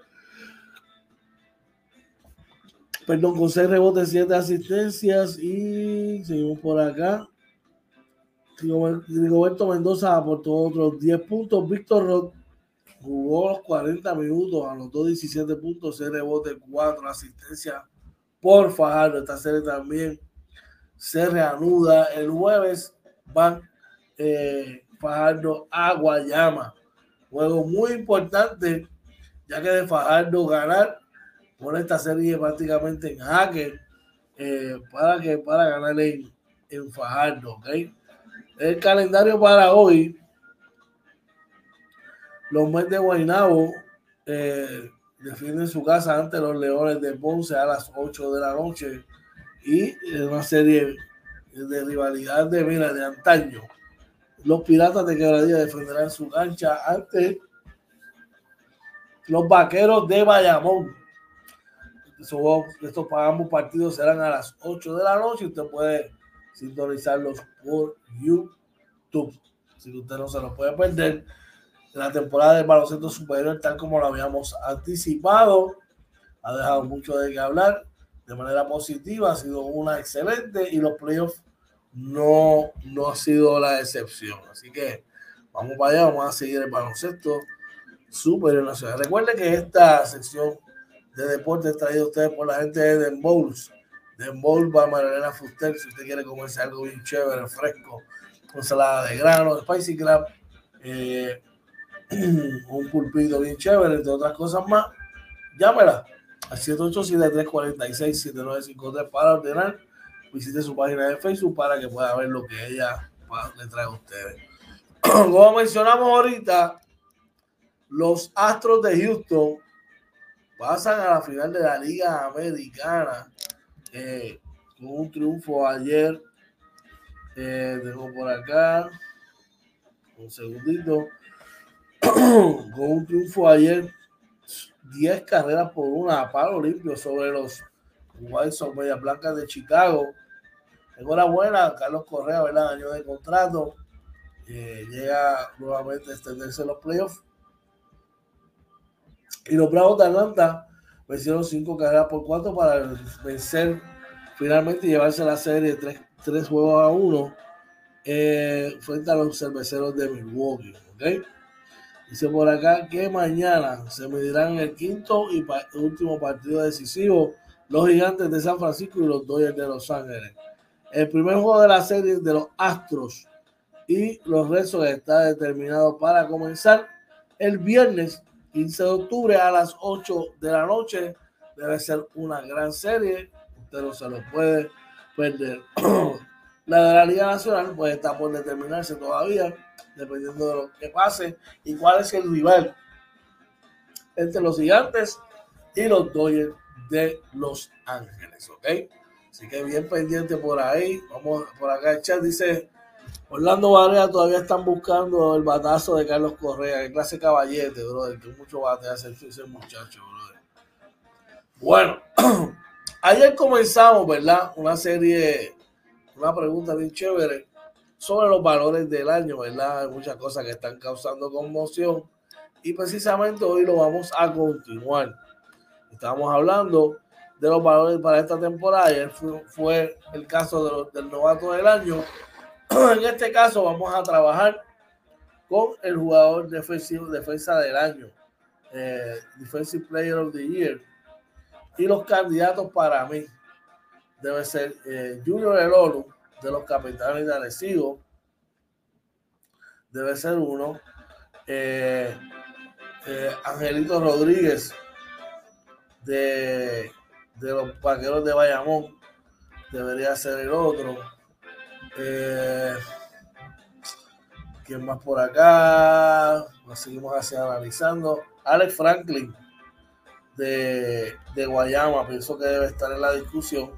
Perdón, con 6 rebotes, 7 asistencias. Y seguimos por acá. Rigoberto Mendoza aportó otros 10 puntos. Víctor Roth jugó los 40 minutos, anotó 17 puntos, 6 rebotes, 4 asistencias por Fajardo. Esta serie también se reanuda el jueves. Van eh, Fajardo a Guayama. Juego muy importante, ya que de Fajardo ganar por esta serie prácticamente en jaque eh, para, que, para ganar en, Fajardo. El calendario para hoy, los meses de Guaynabo, eh, defienden su casa ante los Leones de Ponce a las 8 de la noche y una serie de rivalidad de mira de antaño. Los Piratas de Quebradilla defenderán su cancha ante los Vaqueros de Bayamón. Estos ambos partidos serán a las 8 de la noche. Usted puede sintonizarlos por YouTube. Si usted no se los puede perder, la temporada del baloncesto superior, tal como lo habíamos anticipado, ha dejado mucho de qué hablar de manera positiva, ha sido una excelente y los playoffs no, no ha sido la excepción. Así que vamos para allá, vamos a seguir el baloncesto superior nacional. Recuerde que esta sección de deportes traída a ustedes por la gente de Den Bowls. Den Bowl va Marilena Fuster, si usted quiere comerse algo bien chévere, fresco, ensalada de grano, Spicy Crab, eh, un pulpito bien chévere, entre otras cosas más, llámela al 787-346-7953 para ordenar. Visite su página de Facebook para que pueda ver lo que ella le trae a ustedes. Como mencionamos ahorita, los Astros de Houston pasan a la final de la Liga Americana eh, con un triunfo ayer. Eh, por acá un segundito. con un triunfo ayer, 10 carreras por una a palo limpio sobre los White Sox Medias Blancas de Chicago. Enhorabuena, Carlos Correa, ¿verdad? Año de contrato. Eh, llega nuevamente a extenderse en los playoffs. Y los Bravos de Atlanta vencieron cinco carreras por cuatro para vencer finalmente y llevarse la serie tres, tres juegos a uno eh, frente a los cerveceros de Milwaukee. ¿okay? Dice por acá que mañana se medirán el quinto y último partido decisivo los gigantes de San Francisco y los Dodgers de Los Ángeles. El primer juego de la serie de los Astros y los restos está determinado para comenzar el viernes 15 de octubre a las 8 de la noche. Debe ser una gran serie. Usted no se lo puede perder. la de la Liga Nacional pues está por determinarse todavía dependiendo de lo que pase y cuál es el rival entre los gigantes y los Dodgers de Los Ángeles, ¿ok? Así que bien pendiente por ahí. Vamos por acá el chat dice Orlando Varela todavía están buscando el batazo de Carlos Correa, que clase caballete, brother, que mucho bate hace ese muchacho, brother. Bueno, ayer comenzamos, ¿verdad? Una serie, una pregunta bien chévere sobre los valores del año, ¿verdad? Hay muchas cosas que están causando conmoción y precisamente hoy lo vamos a continuar. Estamos hablando de los valores para esta temporada. Ayer fue, el caso del novato del año. En este caso vamos a trabajar con el jugador defensivo, defensa del año, eh, Defensive Player of the Year. Y los candidatos para mí debe ser eh, Junior Elolu, de los capitanes de Arecibo. Debe ser uno. Eh, eh, Angelito Rodríguez de, de los vaqueros de Bayamón debería ser el otro. Eh, ¿Quién más por acá? Nos seguimos así analizando. Alex Franklin de, de Guayama, pienso que debe estar en la discusión.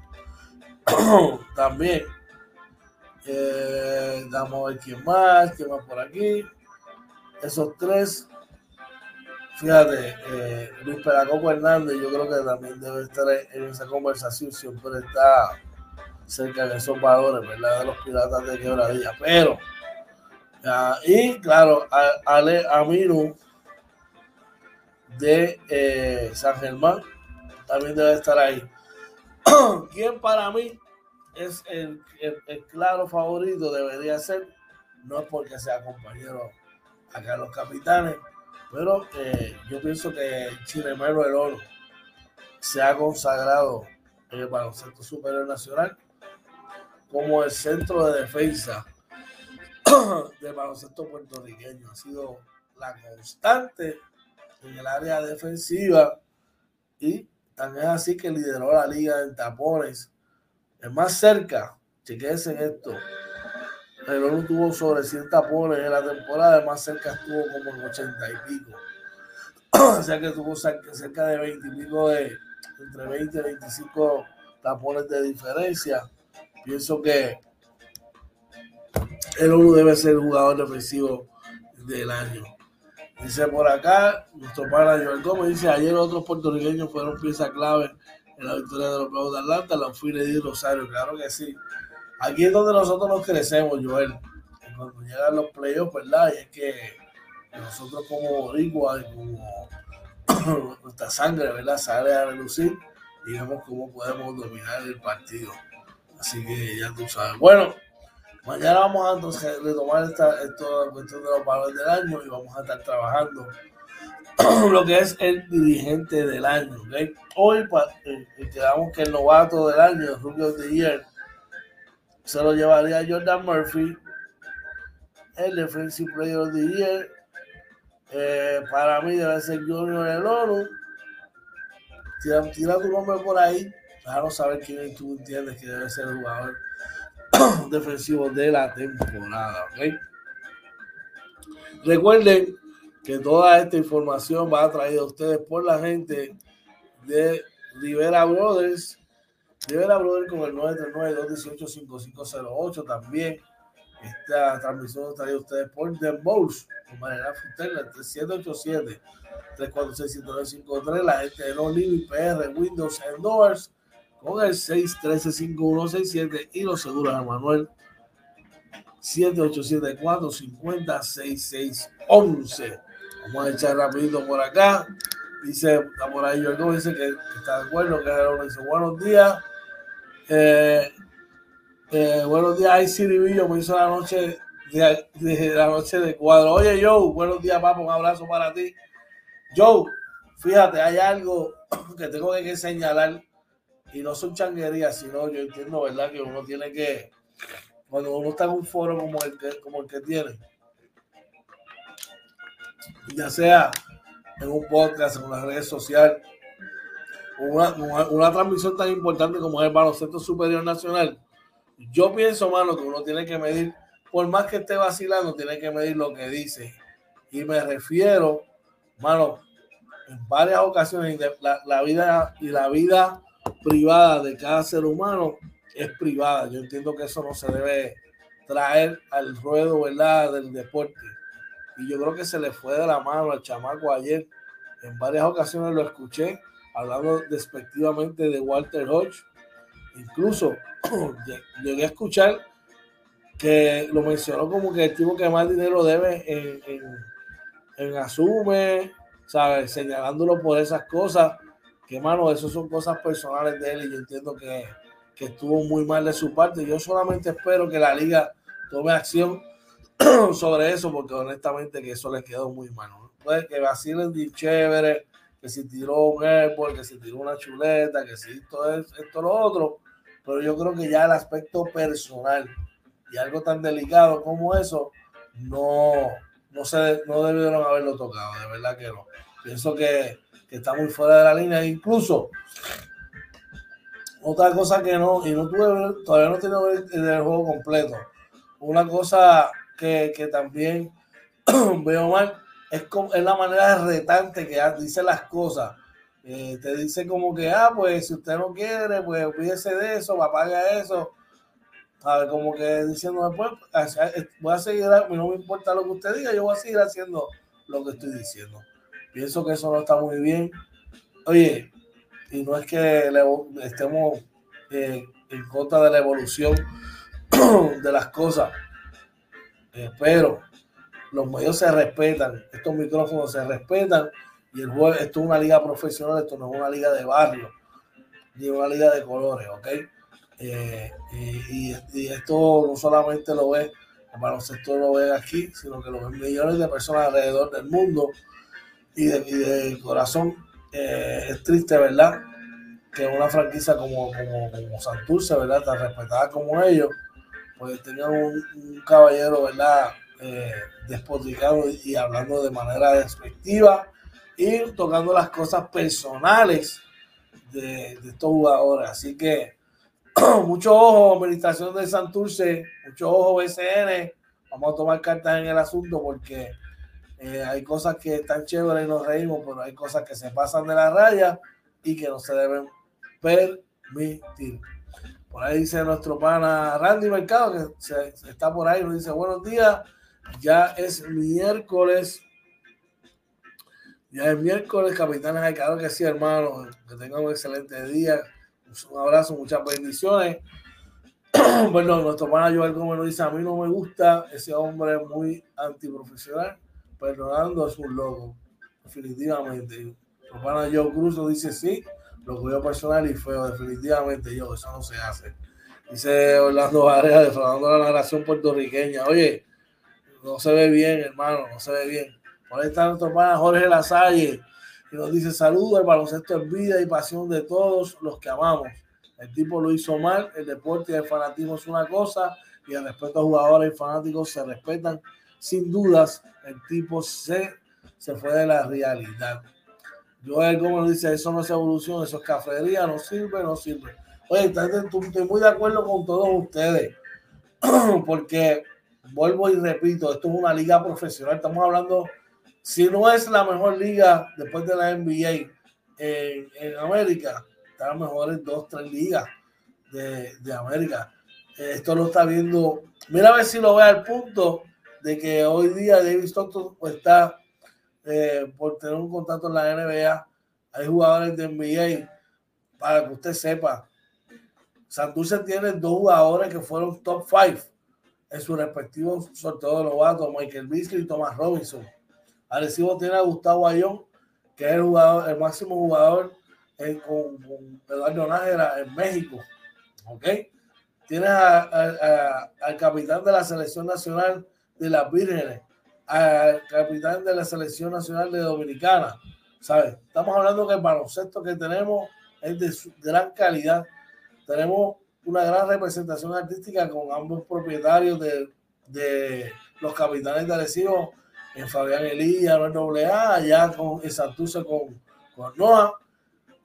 También eh, vamos a ver quién más, quién más por aquí. Esos tres. Fíjate, eh, Luis Peracopo Hernández, yo creo que también debe estar en esa conversación, siempre está cerca de esos valores, ¿verdad? De los piratas de quebradilla. Pero, y claro, Ale Aminu de eh, San Germán también debe estar ahí. ¿Quién para mí es el, claro favorito, debería ser, no es porque sea compañero acá los capitanes, pero eh, yo pienso que Chinemelo El Oro se ha consagrado en el baloncesto superior nacional como el centro de defensa del baloncesto puertorriqueño. Ha sido la constante en el área defensiva y también así que lideró la liga en tapones el más cerca, chequense en esto. El ONU tuvo sobre 100 tapones en la temporada, más cerca estuvo como en 80 y pico. o sea que tuvo cerca de 20 y pico de, entre 20 y 25 tapones de diferencia. Pienso que el uno debe ser el jugador defensivo del año. Dice por acá, nuestro pana Joel Gómez dice, ayer otros puertorriqueños fueron pieza clave en la victoria de los Bravos de Atlanta, la fui y Rosario, claro que sí. Aquí es donde nosotros nos crecemos, Joel. Cuando llegan los playoffs, ¿verdad? Y es que nosotros como boricua y como nuestra sangre, ¿verdad? Sale a relucir y vemos cómo podemos dominar el partido. Así que ya tú sabes. Bueno, mañana vamos a entonces retomar esta, esto, cuestión de los valores del año y vamos a estar trabajando lo que es el dirigente del año. Hoy eh, eh, quedamos que el novato del año, el Rubio de Year, se lo llevaría Jordan Murphy. El Defensive Player of the Year, eh, para mí debe ser Junior El Oro. Tira, tira, tu nombre por ahí. Déjanos saber quién tú entiendes que debe ser el jugador defensivo de la temporada. Recuerden que toda esta información va a traída a ustedes por la gente de Rivera Brothers. Rivera Brothers con el 939-218-5508 también. Esta transmisión está a ustedes por The Bowls, con manera Futela, 787 346 la gente de No Living PR, Windows and con el 613-5167 y los seguros de Manuel 7874 50 6611 Vamos a echar rapidito por acá. Dice, está por ahí Yorgo, dice que, está de acuerdo, que dice, buenos días. Eh, eh, buenos días, ahí Siri Villo me hizo la noche de, la noche de cuadro. Oye, Joe, buenos días, papá, un abrazo para ti. Joe, fíjate, hay algo que tengo que señalar y no son changuerías, sino yo entiendo, ¿verdad? Que uno tiene que, cuando uno está en un foro como el que, como el que tiene, ya sea en un podcast, en una red social, una, una, transmisión tan importante como es el baloncesto superior nacional, yo pienso, mano, que uno tiene que medir, por más que esté vacilando, tiene que medir lo que dice. Y me refiero, mano, en varias ocasiones, la, la vida y la vida privada de cada ser humano es privada. Yo entiendo que eso no se debe traer al ruedo, ¿verdad?, del deporte y yo creo que se le fue de la mano al chamaco ayer. En varias ocasiones lo escuché hablando despectivamente de Walter Hodge. Incluso llegué a escuchar que lo mencionó como que el tipo que más dinero debe en, en, Asume, ¿sabes? Señalándolo por esas cosas. Que, mano, eso son cosas personales de él y yo entiendo que, que estuvo muy mal de su parte. Yo solamente espero que la liga tome acción sobre eso, porque honestamente que eso le quedó muy mal. Puede que vacilen de chévere, que si tiró un airball, que si tiró una chuleta, que si esto es esto lo otro, pero yo creo que ya el aspecto personal y algo tan delicado como eso, no, no, se, no debieron haberlo tocado, de verdad que no. Pienso que, que está muy fuera de la línea, incluso otra cosa que no, y no tuve, todavía no tiene el, el juego completo. Una cosa que, también veo mal es, como, es la manera retante que dice las cosas. Eh, te dice como que, ah, pues si usted no quiere, pues olvídese de eso, apaga eso. A como que diciendo después, eh, voy a seguir, no me importa lo que usted diga, yo voy a seguir haciendo lo que estoy diciendo. Pienso que eso no está muy bien. Oye, y no es que estemos eh, en contra de la evolución de las cosas, pero los medios se respetan, estos micrófonos se respetan y el juego, esto es una liga profesional, esto no es una liga de barrio, ni una liga de colores, ¿ok? Eh, y, esto no solamente lo ve el baloncesto lo ve aquí, sino que lo ven millones de personas alrededor del mundo y de, corazón eh, es triste, ¿verdad? Que una franquicia como, como, como Santurce, ¿verdad? Tan respetada como ellos, pues tenía un, caballero, ¿verdad? Eh, despotricado y hablando de manera despectiva y tocando las cosas personales de, estos jugadores. Así que mucho ojo, administración de Santurce, mucho ojo BCN. Vamos a tomar cartas en el asunto porque Eh, hay cosas que están chéveres y nos reímos, pero hay cosas que se pasan de la raya y que no se deben permitir. Por ahí dice nuestro pana Randy Mercado, que se, está por ahí, nos dice buenos días, ya es miércoles. Ya es miércoles, capitanes, claro que sí, hermano, que tengan un excelente día. Un abrazo, muchas bendiciones. bueno, nuestro pana Joel Gómez nos dice, a mí no me gusta ese hombre muy antiprofesional, perdonando es un loco, definitivamente. Pana Joe Cruz dice, sí, lo cuido personal y feo, definitivamente yo, eso no se hace. Dice Orlando Varela, defraudando la narración puertorriqueña. Oye, no se ve bien, hermano, no se ve bien. Por ahí está nuestro pana Jorge Lasalle, y nos dice, saludos, el baloncesto es vida y pasión de todos los que amamos. El tipo lo hizo mal, el deporte y el fanatismo es una cosa, y el respeto a jugadores y fanáticos se respetan. Sin dudas, el tipo se, se fue de la realidad. Joel como dice, eso no es evolución, eso es cafetería, no sirve, no sirve. Oye, estoy muy de acuerdo con todos ustedes, porque vuelvo y repito, esto es una liga profesional, estamos hablando, si no es la mejor liga después de la NBA en, en América, están las mejores dos, tres ligas de, de América. Esto lo está viendo. Mira a ver si lo ve al punto de que hoy día David Stockton está eh, por tener un contrato en la NBA. Hay jugadores de NBA, para que usted sepa. Santurce tiene dos jugadores que fueron top five en su respectivo sorteo de novatos, Michael Beasley y Thomas Robinson. Arecibo tiene a Gustavo Ayón, que es el, jugador, el máximo jugador en, con, con, Eduardo Nájera en México. ¿Ok? Tienes al capitán de la selección nacional de las Vírgenes, al capitán de la selección nacional de Dominicana. ¿Sabes? Estamos hablando que el baloncesto que tenemos es de gran calidad. Tenemos una gran representación artística con ambos propietarios de, de los capitanes de Arecibo, en Fabián Elías, no A, allá con en Santurce con, con Noah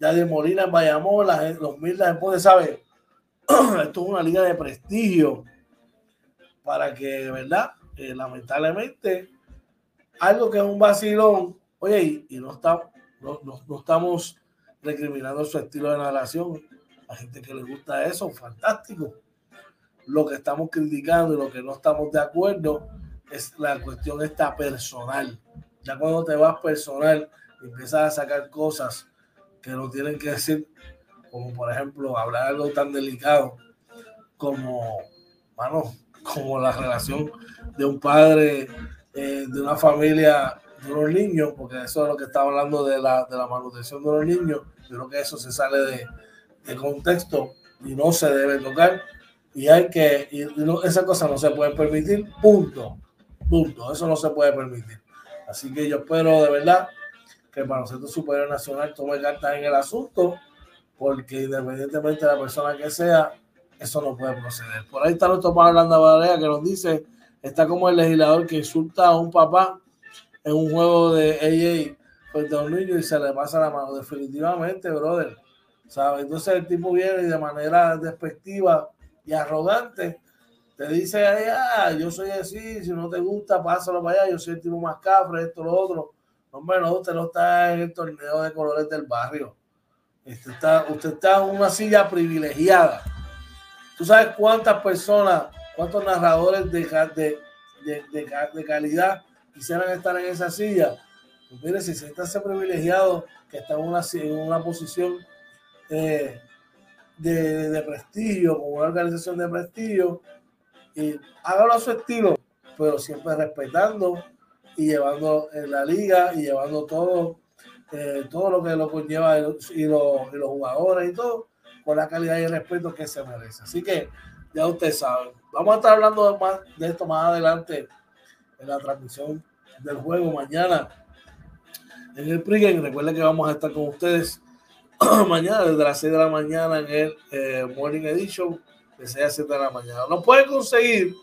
ya de Molina en Bayamón, los mil la después sabe, esto es una liga de prestigio para que, ¿verdad? Eh, lamentablemente, algo que es un vacilón, oye, y, no, está, no, no, estamos recriminando su estilo de narración, a gente que le gusta eso, fantástico. Lo que estamos criticando y lo que no estamos de acuerdo es la cuestión esta personal. Ya cuando te vas personal, empiezas a sacar cosas que no tienen que decir, como por ejemplo hablar algo tan delicado como, bueno, como la relación de un padre eh, de una familia de unos niños, porque eso es lo que está hablando de la, de la manutención de los niños. Yo creo que eso se sale de, de contexto y no se debe tocar. Y hay que, y no, esa cosa no se puede permitir, punto, punto, eso no se puede permitir. Así que yo espero de verdad que el baloncesto superior nacional tome cartas en el asunto, porque independientemente de la persona que sea, eso no puede proceder. Por ahí está nuestro padre Orlando Varea que nos dice, está como el legislador que insulta a un papá en un juego de AA frente a un niño y se le pasa la mano. Definitivamente, brother. ¿Sabes? Entonces el tipo viene y de manera despectiva y arrogante te dice, ah, yo soy así, si no te gusta, pásalo para allá, yo soy el tipo más cafre, esto, lo otro. Hombre, no, usted no está en el torneo de colores del barrio. Usted está, usted está en una silla privilegiada. ¿Tú sabes cuántas personas, cuántos narradores de, de, de, de calidad quisieran estar en esa silla? Pues mire, si se está ese privilegiado que está en una, en una posición eh, de, prestigio, con una organización de prestigio, y hágalo a su estilo, pero siempre respetando y llevando en la liga y llevando todo, eh, todo lo que lo conlleva y, los, y los jugadores y todo, con la calidad y el respeto que se merece. Así que ya ustedes saben. Vamos a estar hablando de, más, de esto más adelante en la transmisión del juego mañana en el pregame. Recuerden que vamos a estar con ustedes mañana desde las 6 de la mañana en el eh, Morning Edition de 6 a 7 de la mañana. Nos pueden conseguir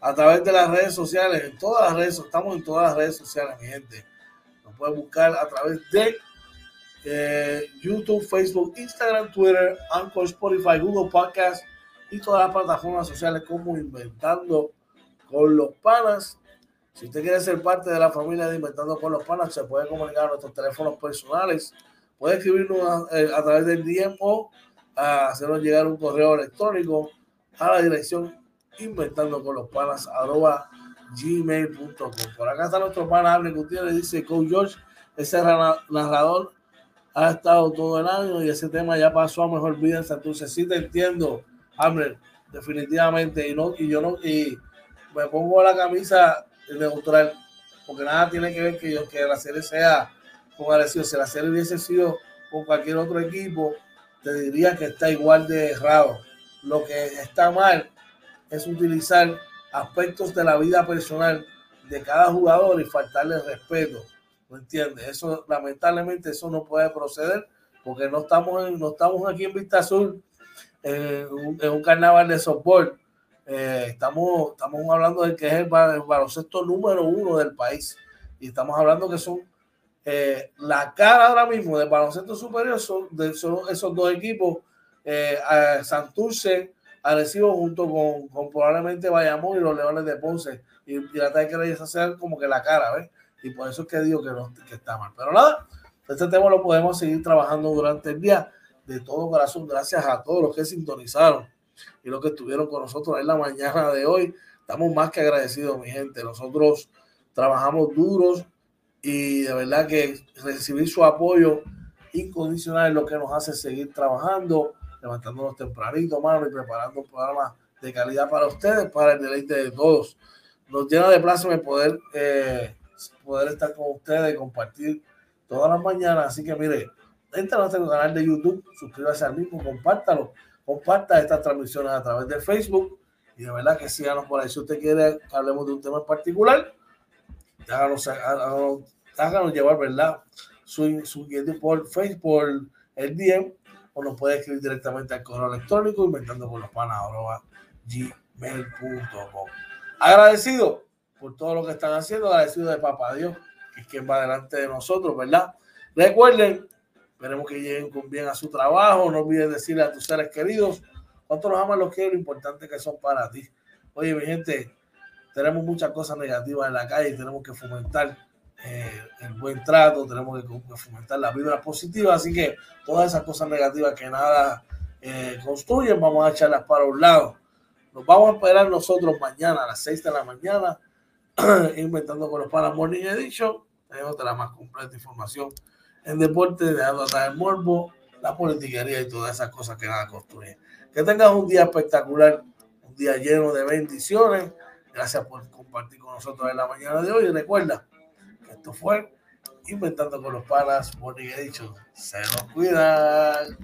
a través de las redes sociales, en todas las redes, estamos en todas las redes sociales, mi gente. Nos pueden buscar a través de eh, YouTube, Facebook, Instagram, Twitter, Anchor, Spotify, Google Podcast y todas las plataformas sociales como Inventando con los Panas. Si usted quiere ser parte de la familia de Inventando con los Panas, se puede comunicar a nuestros teléfonos personales. Puede escribirnos a, eh, través del DM o a hacernos llegar un correo electrónico a la dirección inventando con los panas arroba gmail.com. Por acá está nuestro pana Abre Gutiérrez, dice Coach George, ese narrador ha estado todo el año y ese tema ya pasó a mejor vida en Santurce. Sí te entiendo, Hammer, definitivamente. Y, no, y yo no, y me pongo la camisa neutral, porque nada tiene que ver que, yo, que la serie sea con Arecibo. Si la serie hubiese sido con cualquier otro equipo, te diría que está igual de errado. Lo que está mal es utilizar aspectos de la vida personal de cada jugador y faltarle respeto. ¿No entiendes? Eso, lamentablemente, eso no puede proceder porque no estamos, no estamos aquí en Vista Azul en un, carnaval de softball. Eh, estamos, estamos hablando de que es el, baloncesto número uno del país y estamos hablando que son eh, la cara ahora mismo del baloncesto superior son, de, esos dos equipos, eh, Santurce, Arecibo junto con, probablemente Bayamón y los Leones de Ponce. Y, y la que hacer como que la cara, ¿ves? Y por eso es que digo que, no, que está mal. Pero nada, este tema lo podemos seguir trabajando durante el día. De todo corazón, gracias a todos los que sintonizaron y los que estuvieron con nosotros en la mañana de hoy. Estamos más que agradecidos, mi gente. Nosotros trabajamos duros y de verdad que recibir su apoyo incondicional es lo que nos hace seguir trabajando, levantándonos tempranito, mano, y preparando un programa de calidad para ustedes, para el deleite de todos. Nos llena de placer poder, eh, poder estar con ustedes compartir todas las mañanas. Así que mire, entra a nuestro canal de YouTube, suscríbase al mismo, compártalo, comparta estas transmisiones a través de Facebook y de verdad que síganos por ahí. Si usted quiere que hablemos de un tema en particular, háganos, háganos, llevar, ¿verdad? Su, su por Facebook, por el DM, o nos puede escribir directamente al correo electrónico inventando con los panas gmail.com. Agradecido por todo lo que están haciendo, agradecido de Papá Dios, que es quien va delante de nosotros, ¿verdad? Recuerden, esperemos que lleguen con bien a su trabajo, no olvides decirle a tus seres queridos cuánto los aman, los quiero, lo importante que son para ti. Oye, mi gente, tenemos muchas cosas negativas en la calle y tenemos que fomentar eh, el buen trato, tenemos que fomentar la vibra positiva, así que todas esas cosas negativas que nada eh, construyen, vamos a echarlas para un lado. Nos vamos a esperar nosotros mañana a las 6 de la mañana, inventando con los Panas Morning Edition. Tenemos la más completa información en deporte, dejando atrás el morbo, la politiquería y todas esas cosas que nada construyen. Que tengas un día espectacular, un día lleno de bendiciones. Gracias por compartir con nosotros en la mañana de hoy. Y recuerda que esto fue Inventando con los Panas, Morning Edition. Se nos cuidan.